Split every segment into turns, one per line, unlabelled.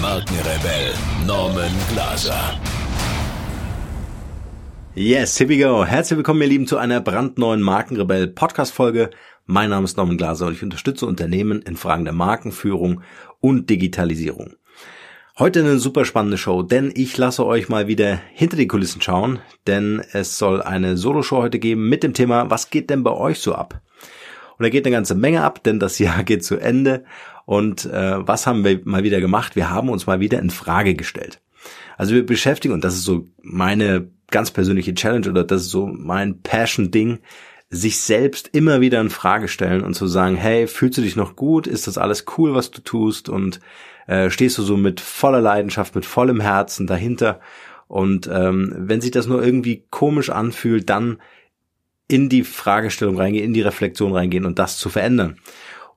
Markenrebell Norman Glaser.
Yes, here we go. Herzlich willkommen, ihr Lieben, zu einer brandneuen Markenrebell Podcast Folge. Mein Name ist Norman Glaser und ich unterstütze Unternehmen in Fragen der Markenführung und Digitalisierung. Heute eine super spannende Show, denn ich lasse euch mal wieder hinter die Kulissen schauen, denn es soll eine Solo-Show heute geben mit dem Thema, was geht denn bei euch so ab? Und da geht eine ganze Menge ab, denn das Jahr geht zu Ende und äh, was haben wir mal wieder gemacht? Wir haben uns mal wieder in Frage gestellt. Also wir beschäftigen, und das ist so meine ganz persönliche Challenge oder das ist so mein Passion-Ding, sich selbst immer wieder in Frage stellen und zu sagen, hey, fühlst du dich noch gut? Ist das alles cool, was du tust? Und äh, stehst du so mit voller Leidenschaft, mit vollem Herzen dahinter? Und ähm, wenn sich das nur irgendwie komisch anfühlt, dann in die Fragestellung reingehen, in die Reflexion reingehen und das zu verändern.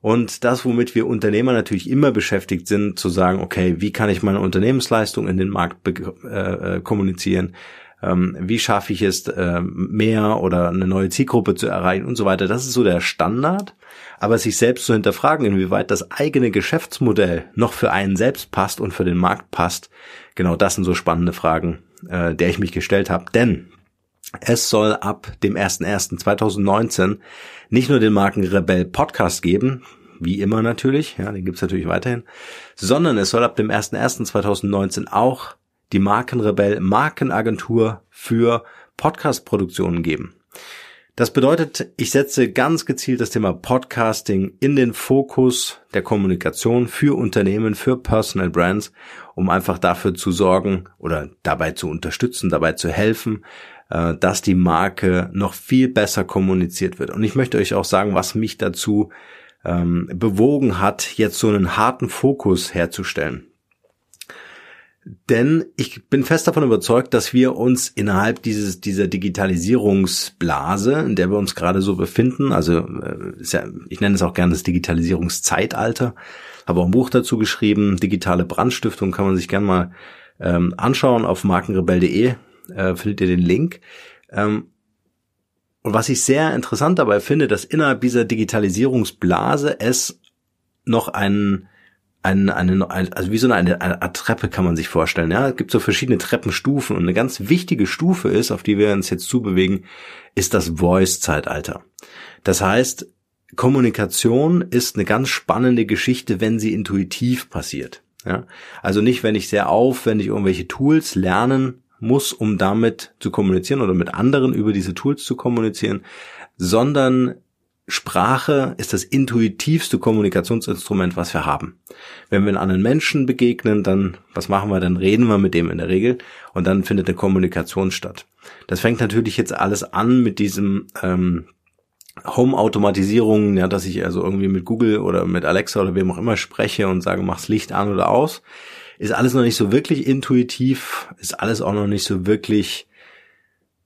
Und das, womit wir Unternehmer natürlich immer beschäftigt sind, zu sagen, okay, wie kann ich meine Unternehmensleistung in den Markt äh, äh, kommunizieren? Ähm, wie schaffe ich es, äh, mehr oder eine neue Zielgruppe zu erreichen und so weiter. Das ist so der Standard. Aber sich selbst zu hinterfragen, inwieweit das eigene Geschäftsmodell noch für einen selbst passt und für den Markt passt, genau das sind so spannende Fragen, äh, der ich mich gestellt habe. Denn es soll ab dem 01.01.2019 nicht nur den Markenrebell Podcast geben, wie immer natürlich, ja, den gibt's natürlich weiterhin, sondern es soll ab dem 01.01.2019 auch die Markenrebell Markenagentur für Podcast-Produktionen geben. Das bedeutet, ich setze ganz gezielt das Thema Podcasting in den Fokus der Kommunikation für Unternehmen, für Personal Brands, um einfach dafür zu sorgen oder dabei zu unterstützen, dabei zu helfen, äh, dass die Marke noch viel besser kommuniziert wird. Und ich möchte euch auch sagen, was mich dazu ähm, bewogen hat, jetzt so einen harten Fokus herzustellen. Denn ich bin fest davon überzeugt, dass wir uns innerhalb dieses, dieser Digitalisierungsblase, in der wir uns gerade so befinden, also äh, ja, ich nenne es auch gerne das Digitalisierungszeitalter, habe auch ein Buch dazu geschrieben, digitale Brandstiftung, kann man sich gerne mal ähm, anschauen auf markenrebell.de äh, findet ihr den Link. Ähm, und was ich sehr interessant dabei finde, dass innerhalb dieser Digitalisierungsblase es noch einen ein, eine, also wie so eine, eine Art Treppe kann man sich vorstellen. Ja, es gibt so verschiedene Treppenstufen und eine ganz wichtige Stufe ist, auf die wir uns jetzt zubewegen, ist das Voice-Zeitalter. Das heißt, Kommunikation ist eine ganz spannende Geschichte, wenn sie intuitiv passiert. Ja, also nicht, wenn ich sehr aufwendig irgendwelche Tools lernen muss, um damit zu kommunizieren oder mit anderen über diese Tools zu kommunizieren, sondern Sprache ist das intuitivste Kommunikationsinstrument, was wir haben. Wenn wir einen anderen Menschen begegnen, dann, was machen wir? Dann reden wir mit dem in der Regel und dann findet eine Kommunikation statt. Das fängt natürlich jetzt alles an mit diesem ähm, Home-Automatisierung, ja, dass ich also irgendwie mit Google oder mit Alexa oder wem auch immer spreche und sage, mach's Licht an oder aus ist alles noch nicht so wirklich intuitiv, ist alles auch noch nicht so wirklich,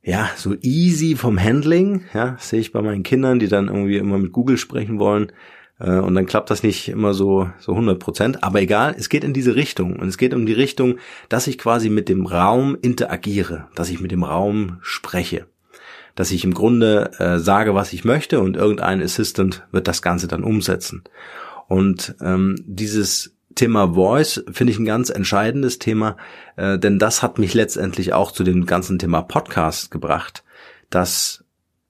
ja, so easy vom Handling, ja, sehe ich bei meinen Kindern, die dann irgendwie immer mit Google sprechen wollen, äh, und dann klappt das nicht immer so, so 100 Prozent. Aber egal, es geht in diese Richtung. Und es geht um die Richtung, dass ich quasi mit dem Raum interagiere, dass ich mit dem Raum spreche. Dass ich im Grunde äh, sage, was ich möchte und irgendein Assistant wird das Ganze dann umsetzen. Und ähm, dieses Thema Voice finde ich ein ganz entscheidendes Thema, äh, denn das hat mich letztendlich auch zu dem ganzen Thema Podcast gebracht, dass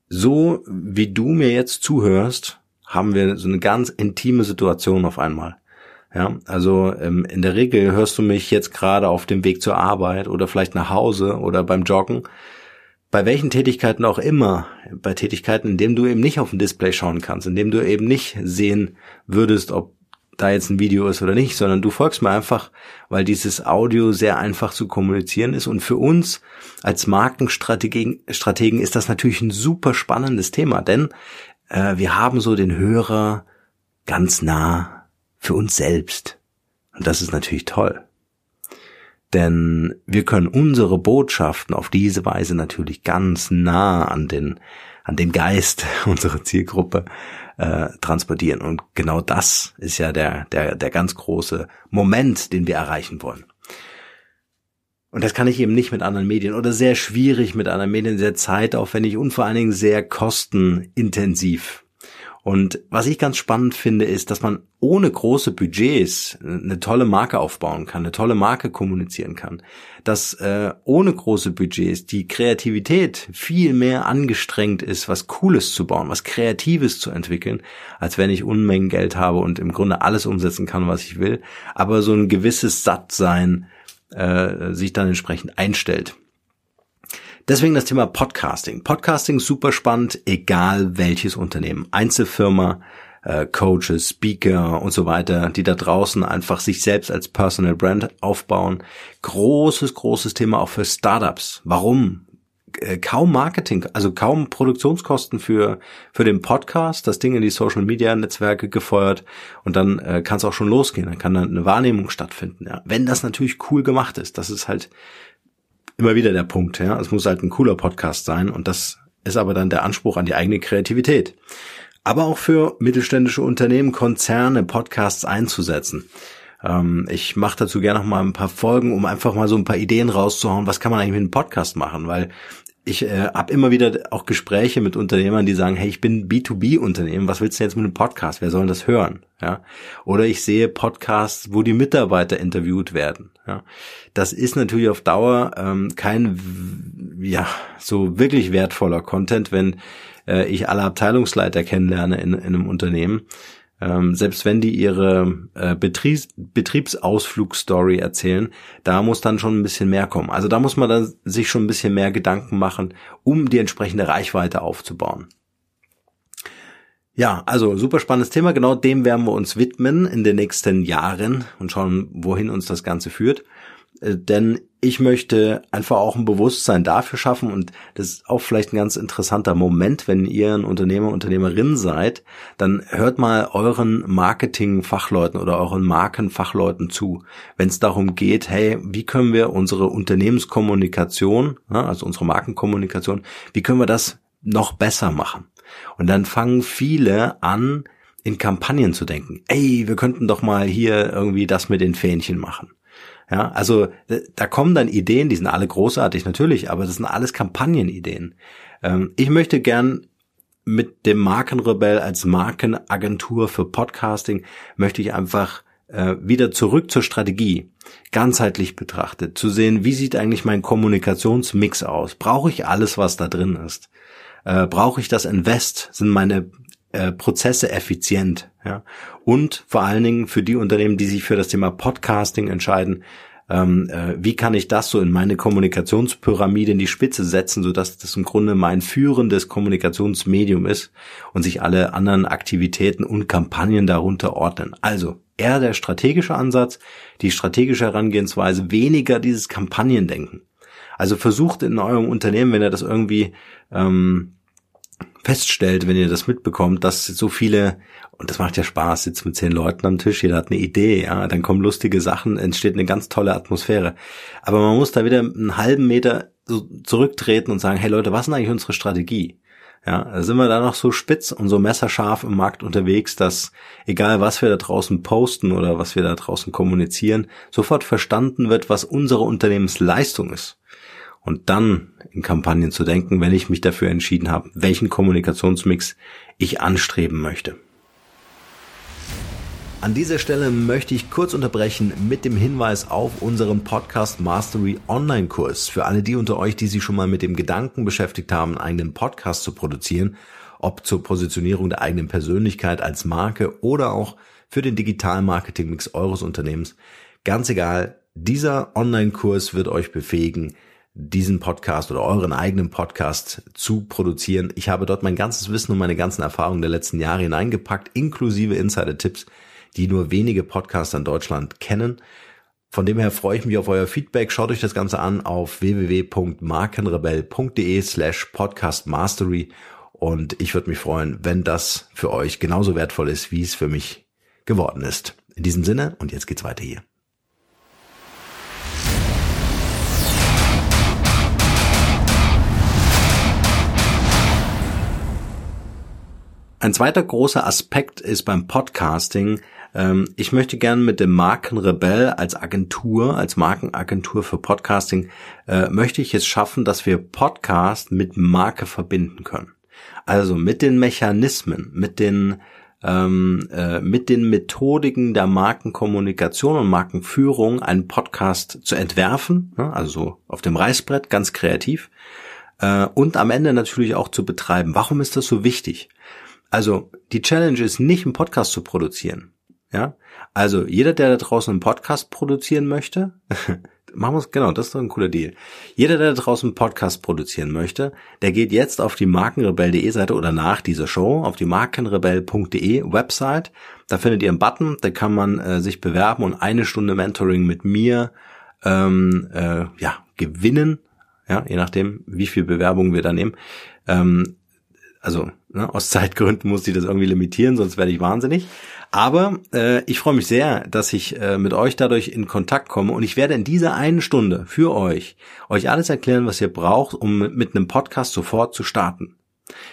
so wie du mir jetzt zuhörst, haben wir so eine ganz intime Situation auf einmal. Ja, also ähm, in der Regel hörst du mich jetzt gerade auf dem Weg zur Arbeit oder vielleicht nach Hause oder beim Joggen. Bei welchen Tätigkeiten auch immer, bei Tätigkeiten, in denen du eben nicht auf dem Display schauen kannst, in dem du eben nicht sehen würdest, ob da jetzt ein Video ist oder nicht, sondern du folgst mir einfach, weil dieses Audio sehr einfach zu kommunizieren ist. Und für uns als Markenstrategen Strategen ist das natürlich ein super spannendes Thema, denn äh, wir haben so den Hörer ganz nah für uns selbst. Und das ist natürlich toll. Denn wir können unsere Botschaften auf diese Weise natürlich ganz nah an den, an den Geist unserer Zielgruppe äh, transportieren. Und genau das ist ja der, der, der ganz große Moment, den wir erreichen wollen. Und das kann ich eben nicht mit anderen Medien oder sehr schwierig mit anderen Medien, sehr zeitaufwendig und vor allen Dingen sehr kostenintensiv. Und was ich ganz spannend finde, ist, dass man ohne große Budgets eine tolle Marke aufbauen kann, eine tolle Marke kommunizieren kann. Dass äh, ohne große Budgets die Kreativität viel mehr angestrengt ist, was Cooles zu bauen, was Kreatives zu entwickeln, als wenn ich Unmengen Geld habe und im Grunde alles umsetzen kann, was ich will. Aber so ein gewisses Sattsein äh, sich dann entsprechend einstellt. Deswegen das Thema Podcasting. Podcasting super spannend, egal welches Unternehmen. Einzelfirma, äh, Coaches, Speaker und so weiter, die da draußen einfach sich selbst als Personal Brand aufbauen. Großes, großes Thema auch für Startups. Warum? Äh, kaum Marketing, also kaum Produktionskosten für für den Podcast, das Ding in die Social Media Netzwerke gefeuert und dann äh, kann es auch schon losgehen, dann kann dann eine Wahrnehmung stattfinden. Ja. Wenn das natürlich cool gemacht ist, das ist halt immer wieder der Punkt. Ja, es muss halt ein cooler Podcast sein und das ist aber dann der Anspruch an die eigene Kreativität. Aber auch für mittelständische Unternehmen, Konzerne, Podcasts einzusetzen. Ähm, ich mache dazu gerne noch mal ein paar Folgen, um einfach mal so ein paar Ideen rauszuhauen. Was kann man eigentlich mit einem Podcast machen? Weil ich äh, habe immer wieder auch Gespräche mit Unternehmern, die sagen, hey, ich bin B2B-Unternehmen, was willst du jetzt mit einem Podcast? Wer soll das hören? Ja? Oder ich sehe Podcasts, wo die Mitarbeiter interviewt werden. Ja? Das ist natürlich auf Dauer ähm, kein ja so wirklich wertvoller Content, wenn äh, ich alle Abteilungsleiter kennenlerne in, in einem Unternehmen ähm, selbst wenn die ihre äh, Betriebs Betriebsausflugstory erzählen, da muss dann schon ein bisschen mehr kommen. Also da muss man dann sich schon ein bisschen mehr Gedanken machen, um die entsprechende Reichweite aufzubauen. Ja, also super spannendes Thema. Genau dem werden wir uns widmen in den nächsten Jahren und schauen, wohin uns das Ganze führt. Äh, denn ich möchte einfach auch ein Bewusstsein dafür schaffen und das ist auch vielleicht ein ganz interessanter Moment, wenn ihr ein Unternehmer, Unternehmerin seid, dann hört mal euren Marketing-Fachleuten oder euren Markenfachleuten zu, wenn es darum geht, hey, wie können wir unsere Unternehmenskommunikation, also unsere Markenkommunikation, wie können wir das noch besser machen? Und dann fangen viele an, in Kampagnen zu denken. Ey, wir könnten doch mal hier irgendwie das mit den Fähnchen machen. Ja, also da kommen dann Ideen, die sind alle großartig natürlich, aber das sind alles Kampagnenideen. Ähm, ich möchte gern mit dem Markenrebell als Markenagentur für Podcasting möchte ich einfach äh, wieder zurück zur Strategie, ganzheitlich betrachtet, zu sehen, wie sieht eigentlich mein Kommunikationsmix aus? Brauche ich alles, was da drin ist? Äh, Brauche ich das Invest? Sind meine äh, Prozesse effizient. Ja? Und vor allen Dingen für die Unternehmen, die sich für das Thema Podcasting entscheiden, ähm, äh, wie kann ich das so in meine Kommunikationspyramide in die Spitze setzen, so dass das im Grunde mein führendes Kommunikationsmedium ist und sich alle anderen Aktivitäten und Kampagnen darunter ordnen. Also eher der strategische Ansatz, die strategische Herangehensweise, weniger dieses Kampagnendenken. Also versucht in eurem Unternehmen, wenn ihr das irgendwie ähm, feststellt, wenn ihr das mitbekommt, dass so viele, und das macht ja Spaß, sitzt mit zehn Leuten am Tisch, jeder hat eine Idee, ja, dann kommen lustige Sachen, entsteht eine ganz tolle Atmosphäre. Aber man muss da wieder einen halben Meter so zurücktreten und sagen, hey Leute, was ist eigentlich unsere Strategie? Ja, da sind wir da noch so spitz und so messerscharf im Markt unterwegs, dass egal was wir da draußen posten oder was wir da draußen kommunizieren, sofort verstanden wird, was unsere Unternehmensleistung ist und dann in Kampagnen zu denken, wenn ich mich dafür entschieden habe, welchen Kommunikationsmix ich anstreben möchte. An dieser Stelle möchte ich kurz unterbrechen mit dem Hinweis auf unseren Podcast Mastery Online Kurs. Für alle die unter euch, die sich schon mal mit dem Gedanken beschäftigt haben, einen eigenen Podcast zu produzieren, ob zur Positionierung der eigenen Persönlichkeit als Marke oder auch für den digitalen Marketing Mix eures Unternehmens. Ganz egal, dieser Online-Kurs wird euch befähigen, diesen Podcast oder euren eigenen Podcast zu produzieren. Ich habe dort mein ganzes Wissen und meine ganzen Erfahrungen der letzten Jahre hineingepackt, inklusive Insider-Tipps, die nur wenige Podcaster in Deutschland kennen. Von dem her freue ich mich auf euer Feedback. Schaut euch das Ganze an auf www.markenrebell.de slash podcastmastery und ich würde mich freuen, wenn das für euch genauso wertvoll ist, wie es für mich geworden ist. In diesem Sinne und jetzt geht's weiter hier. Ein zweiter großer Aspekt ist beim Podcasting, ähm, ich möchte gerne mit dem Markenrebell als Agentur, als Markenagentur für Podcasting, äh, möchte ich es schaffen, dass wir Podcast mit Marke verbinden können. Also mit den Mechanismen, mit den ähm, äh, mit den Methodiken der Markenkommunikation und Markenführung einen Podcast zu entwerfen, ne, also auf dem Reißbrett, ganz kreativ, äh, und am Ende natürlich auch zu betreiben. Warum ist das so wichtig? Also die Challenge ist nicht, einen Podcast zu produzieren. Ja, also jeder, der da draußen einen Podcast produzieren möchte, machen wir es, genau, das ist doch ein cooler Deal. Jeder, der da draußen einen Podcast produzieren möchte, der geht jetzt auf die markenrebell.de Seite oder nach dieser Show auf die markenrebell.de Website. Da findet ihr einen Button, da kann man äh, sich bewerben und eine Stunde Mentoring mit mir ähm, äh, ja gewinnen. Ja, je nachdem, wie viel Bewerbungen wir da nehmen. Ähm, also ne, aus Zeitgründen muss ich das irgendwie limitieren, sonst werde ich wahnsinnig. Aber äh, ich freue mich sehr, dass ich äh, mit euch dadurch in Kontakt komme und ich werde in dieser einen Stunde für euch euch alles erklären, was ihr braucht, um mit einem Podcast sofort zu starten.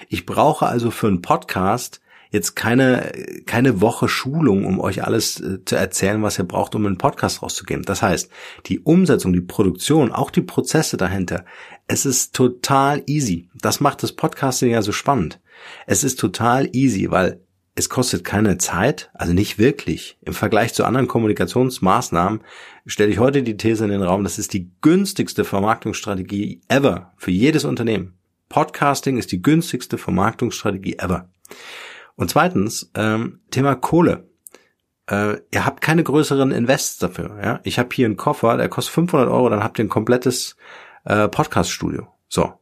Ich brauche also für einen Podcast jetzt keine, keine Woche Schulung, um euch alles äh, zu erzählen, was ihr braucht, um einen Podcast rauszugeben. Das heißt, die Umsetzung, die Produktion, auch die Prozesse dahinter, es ist total easy. Das macht das Podcasting ja so spannend. Es ist total easy, weil es kostet keine Zeit, also nicht wirklich. Im Vergleich zu anderen Kommunikationsmaßnahmen stelle ich heute die These in den Raum, das ist die günstigste Vermarktungsstrategie ever für jedes Unternehmen. Podcasting ist die günstigste Vermarktungsstrategie ever. Und zweitens, ähm, Thema Kohle. Äh, ihr habt keine größeren Invests dafür. Ja? Ich habe hier einen Koffer, der kostet 500 Euro, dann habt ihr ein komplettes äh, Podcast-Studio. So,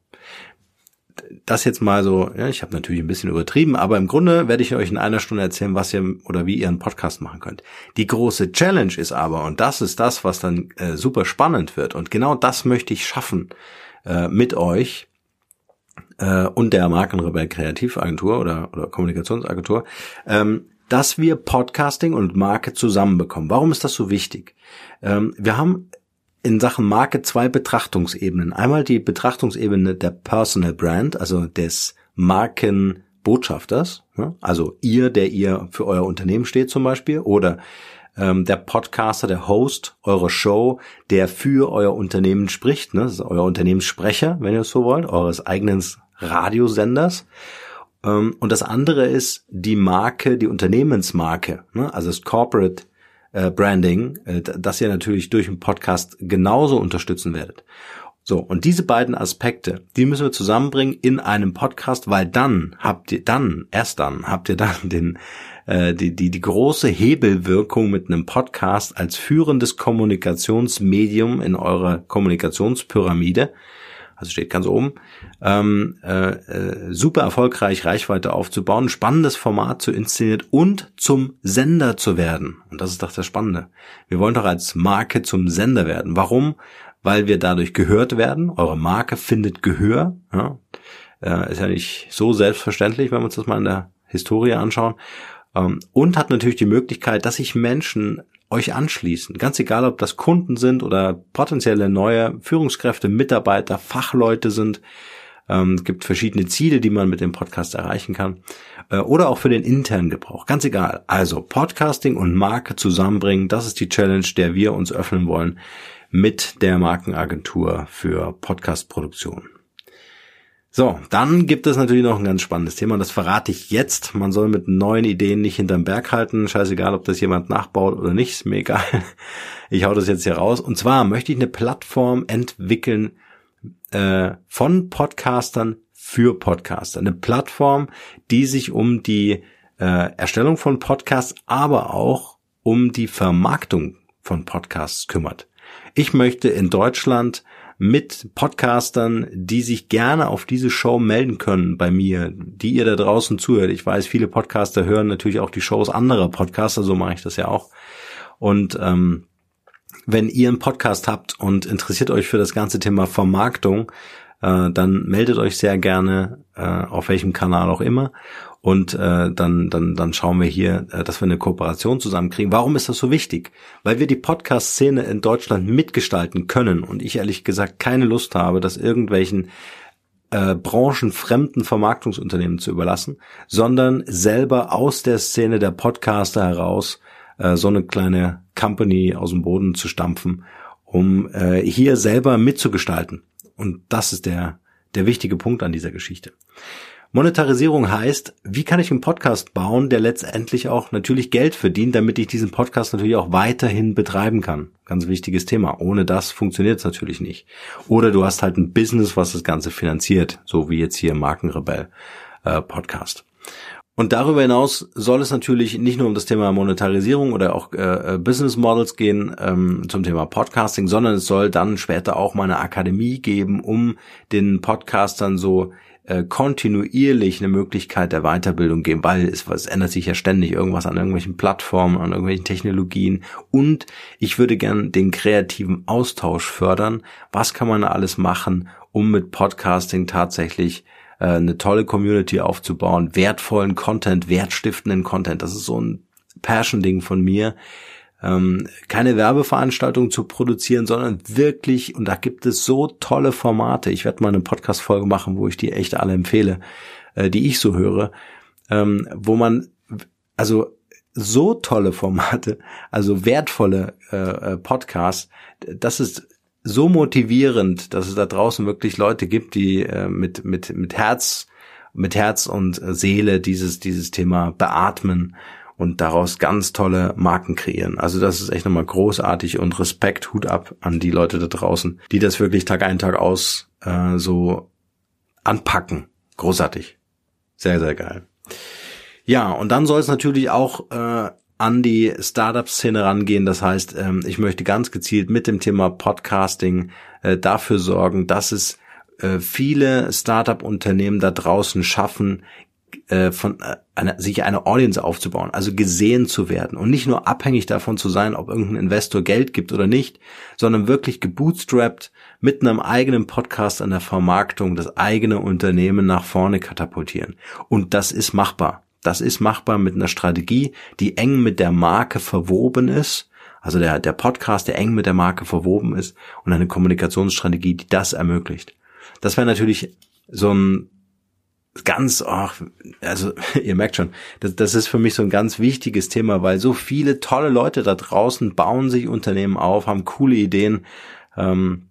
das jetzt mal so, ja, ich habe natürlich ein bisschen übertrieben, aber im Grunde werde ich euch in einer Stunde erzählen, was ihr oder wie ihr einen Podcast machen könnt. Die große Challenge ist aber, und das ist das, was dann äh, super spannend wird, und genau das möchte ich schaffen äh, mit euch äh, und der Markenrebell Kreativagentur oder, oder Kommunikationsagentur, ähm, dass wir Podcasting und Marke zusammenbekommen. Warum ist das so wichtig? Ähm, wir haben in Sachen Marke zwei Betrachtungsebenen. Einmal die Betrachtungsebene der Personal Brand, also des Markenbotschafters, also ihr, der ihr für euer Unternehmen steht zum Beispiel, oder ähm, der Podcaster, der Host eurer Show, der für euer Unternehmen spricht, ne? das ist euer Unternehmenssprecher, wenn ihr es so wollt, eures eigenen Radiosenders. Ähm, und das andere ist die Marke, die Unternehmensmarke, ne? also das Corporate äh, Branding, äh, das ihr natürlich durch den Podcast genauso unterstützen werdet. So, und diese beiden Aspekte, die müssen wir zusammenbringen in einem Podcast, weil dann habt ihr dann, erst dann habt ihr dann den, äh, die, die, die große Hebelwirkung mit einem Podcast als führendes Kommunikationsmedium in eurer Kommunikationspyramide also steht ganz oben, ähm, äh, äh, super erfolgreich Reichweite aufzubauen, spannendes Format zu inszenieren und zum Sender zu werden. Und das ist doch das Spannende. Wir wollen doch als Marke zum Sender werden. Warum? Weil wir dadurch gehört werden. Eure Marke findet Gehör. Ja? Äh, ist ja nicht so selbstverständlich, wenn wir uns das mal in der Historie anschauen. Ähm, und hat natürlich die Möglichkeit, dass sich Menschen euch anschließen. Ganz egal, ob das Kunden sind oder potenzielle neue Führungskräfte, Mitarbeiter, Fachleute sind. Ähm, es gibt verschiedene Ziele, die man mit dem Podcast erreichen kann. Äh, oder auch für den internen Gebrauch. Ganz egal. Also Podcasting und Marke zusammenbringen, das ist die Challenge, der wir uns öffnen wollen mit der Markenagentur für Podcastproduktion. So, dann gibt es natürlich noch ein ganz spannendes Thema, das verrate ich jetzt. Man soll mit neuen Ideen nicht hinterm Berg halten. Scheißegal, ob das jemand nachbaut oder nicht, ist mir egal. Ich hau das jetzt hier raus. Und zwar möchte ich eine Plattform entwickeln äh, von Podcastern für Podcaster. Eine Plattform, die sich um die äh, Erstellung von Podcasts, aber auch um die Vermarktung von Podcasts kümmert. Ich möchte in Deutschland mit Podcastern, die sich gerne auf diese Show melden können bei mir, die ihr da draußen zuhört. Ich weiß, viele Podcaster hören natürlich auch die Shows anderer Podcaster, so mache ich das ja auch. Und ähm, wenn ihr einen Podcast habt und interessiert euch für das ganze Thema Vermarktung, äh, dann meldet euch sehr gerne äh, auf welchem Kanal auch immer und äh, dann, dann, dann schauen wir hier, äh, dass wir eine Kooperation zusammenkriegen. Warum ist das so wichtig? Weil wir die Podcast-Szene in Deutschland mitgestalten können und ich ehrlich gesagt keine Lust habe, dass irgendwelchen äh, branchenfremden Vermarktungsunternehmen zu überlassen, sondern selber aus der Szene der Podcaster heraus äh, so eine kleine Company aus dem Boden zu stampfen, um äh, hier selber mitzugestalten. Und das ist der, der wichtige Punkt an dieser Geschichte. Monetarisierung heißt, wie kann ich einen Podcast bauen, der letztendlich auch natürlich Geld verdient, damit ich diesen Podcast natürlich auch weiterhin betreiben kann. Ganz wichtiges Thema. Ohne das funktioniert es natürlich nicht. Oder du hast halt ein Business, was das Ganze finanziert, so wie jetzt hier Markenrebell äh, Podcast. Und darüber hinaus soll es natürlich nicht nur um das Thema Monetarisierung oder auch äh, äh, Business Models gehen ähm, zum Thema Podcasting, sondern es soll dann später auch mal eine Akademie geben, um den Podcastern so äh, kontinuierlich eine Möglichkeit der Weiterbildung geben, weil es, es ändert sich ja ständig irgendwas an irgendwelchen Plattformen, an irgendwelchen Technologien und ich würde gern den kreativen Austausch fördern. Was kann man alles machen, um mit Podcasting tatsächlich äh, eine tolle Community aufzubauen, wertvollen Content, wertstiftenden Content. Das ist so ein Passion-Ding von mir. Ähm, keine Werbeveranstaltung zu produzieren, sondern wirklich, und da gibt es so tolle Formate. Ich werde mal eine Podcast-Folge machen, wo ich die echt alle empfehle, äh, die ich so höre, ähm, wo man, also so tolle Formate, also wertvolle äh, äh Podcasts, das ist so motivierend, dass es da draußen wirklich Leute gibt, die äh, mit, mit, mit Herz, mit Herz und Seele dieses, dieses Thema beatmen und daraus ganz tolle Marken kreieren. Also das ist echt nochmal großartig und Respekt, Hut ab an die Leute da draußen, die das wirklich Tag ein, Tag aus äh, so anpacken. Großartig. Sehr, sehr geil. Ja, und dann soll es natürlich auch äh, an die Startup-Szene rangehen. Das heißt, ähm, ich möchte ganz gezielt mit dem Thema Podcasting äh, dafür sorgen, dass es äh, viele Startup-Unternehmen da draußen schaffen, äh, von einer, sich eine Audience aufzubauen, also gesehen zu werden und nicht nur abhängig davon zu sein, ob irgendein Investor Geld gibt oder nicht, sondern wirklich gebootstrapped mit einem eigenen Podcast an der Vermarktung das eigene Unternehmen nach vorne katapultieren. Und das ist machbar. Das ist machbar mit einer Strategie, die eng mit der Marke verwoben ist. Also der, der Podcast, der eng mit der Marke verwoben ist und eine Kommunikationsstrategie, die das ermöglicht. Das wäre natürlich so ein ganz, ach, also ihr merkt schon, das, das ist für mich so ein ganz wichtiges Thema, weil so viele tolle Leute da draußen bauen sich Unternehmen auf, haben coole Ideen ähm,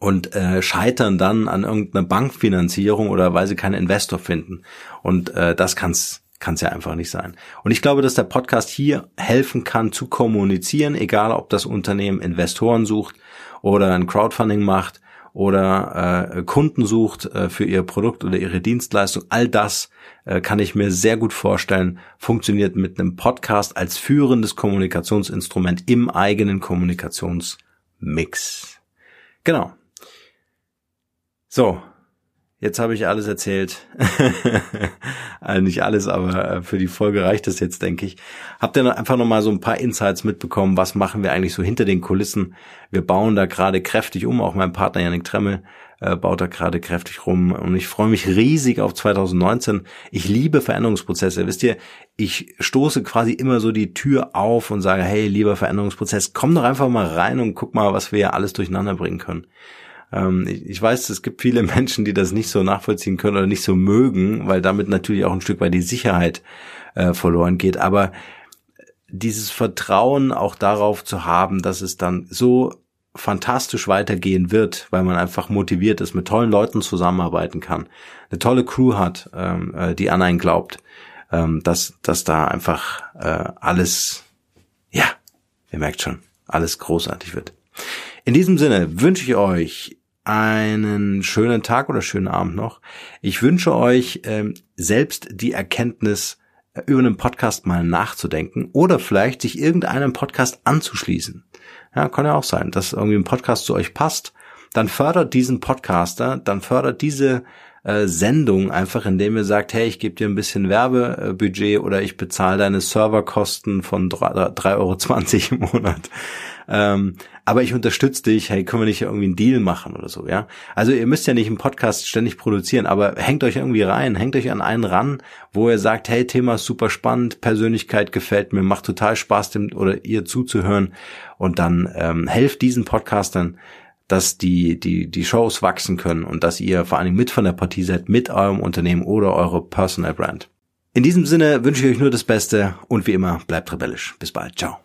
und äh, scheitern dann an irgendeiner Bankfinanzierung oder weil sie keinen Investor finden. Und äh, das kann's kann es ja einfach nicht sein. Und ich glaube, dass der Podcast hier helfen kann zu kommunizieren, egal ob das Unternehmen Investoren sucht oder ein Crowdfunding macht oder äh, Kunden sucht äh, für ihr Produkt oder ihre Dienstleistung. All das äh, kann ich mir sehr gut vorstellen, funktioniert mit einem Podcast als führendes Kommunikationsinstrument im eigenen Kommunikationsmix. Genau. So, Jetzt habe ich alles erzählt. also nicht alles, aber äh, für die Folge reicht es jetzt, denke ich. Habt ihr einfach noch mal so ein paar Insights mitbekommen? Was machen wir eigentlich so hinter den Kulissen? Wir bauen da gerade kräftig um. Auch mein Partner Janik Tremmel äh, baut da gerade kräftig rum. Und ich freue mich riesig auf 2019. Ich liebe Veränderungsprozesse. Wisst ihr, ich stoße quasi immer so die Tür auf und sage, hey, lieber Veränderungsprozess, komm doch einfach mal rein und guck mal, was wir ja alles durcheinander bringen können. Ähm, ich, ich weiß, es gibt viele Menschen, die das nicht so nachvollziehen können oder nicht so mögen, weil damit natürlich auch ein Stück weit die Sicherheit äh, verloren geht. Aber dieses Vertrauen auch darauf zu haben, dass es dann so fantastisch weitergehen wird, weil man einfach motiviert ist, mit tollen Leuten zusammenarbeiten kann, eine tolle Crew hat, ähm, äh, die an einen glaubt, ähm, dass, dass da einfach äh, alles, ja, ihr merkt schon, alles großartig wird. In diesem Sinne wünsche ich euch einen schönen Tag oder schönen Abend noch. Ich wünsche euch ähm, selbst die Erkenntnis, äh, über einen Podcast mal nachzudenken oder vielleicht sich irgendeinem Podcast anzuschließen. Ja, kann ja auch sein, dass irgendwie ein Podcast zu euch passt. Dann fördert diesen Podcaster, dann fördert diese äh, Sendung einfach, indem ihr sagt, hey, ich gebe dir ein bisschen Werbebudget oder ich bezahle deine Serverkosten von 3,20 Euro im Monat. Ähm, aber ich unterstütze dich, hey, können wir nicht irgendwie einen Deal machen oder so, ja? Also ihr müsst ja nicht einen Podcast ständig produzieren, aber hängt euch irgendwie rein, hängt euch an einen ran, wo ihr sagt, hey, Thema ist super spannend, Persönlichkeit gefällt mir, macht total Spaß, dem oder ihr zuzuhören und dann ähm, helft diesen Podcastern dass die, die, die Shows wachsen können und dass ihr vor allen Dingen mit von der Partie seid, mit eurem Unternehmen oder eure Personal Brand. In diesem Sinne wünsche ich euch nur das Beste und wie immer bleibt rebellisch. Bis bald. Ciao.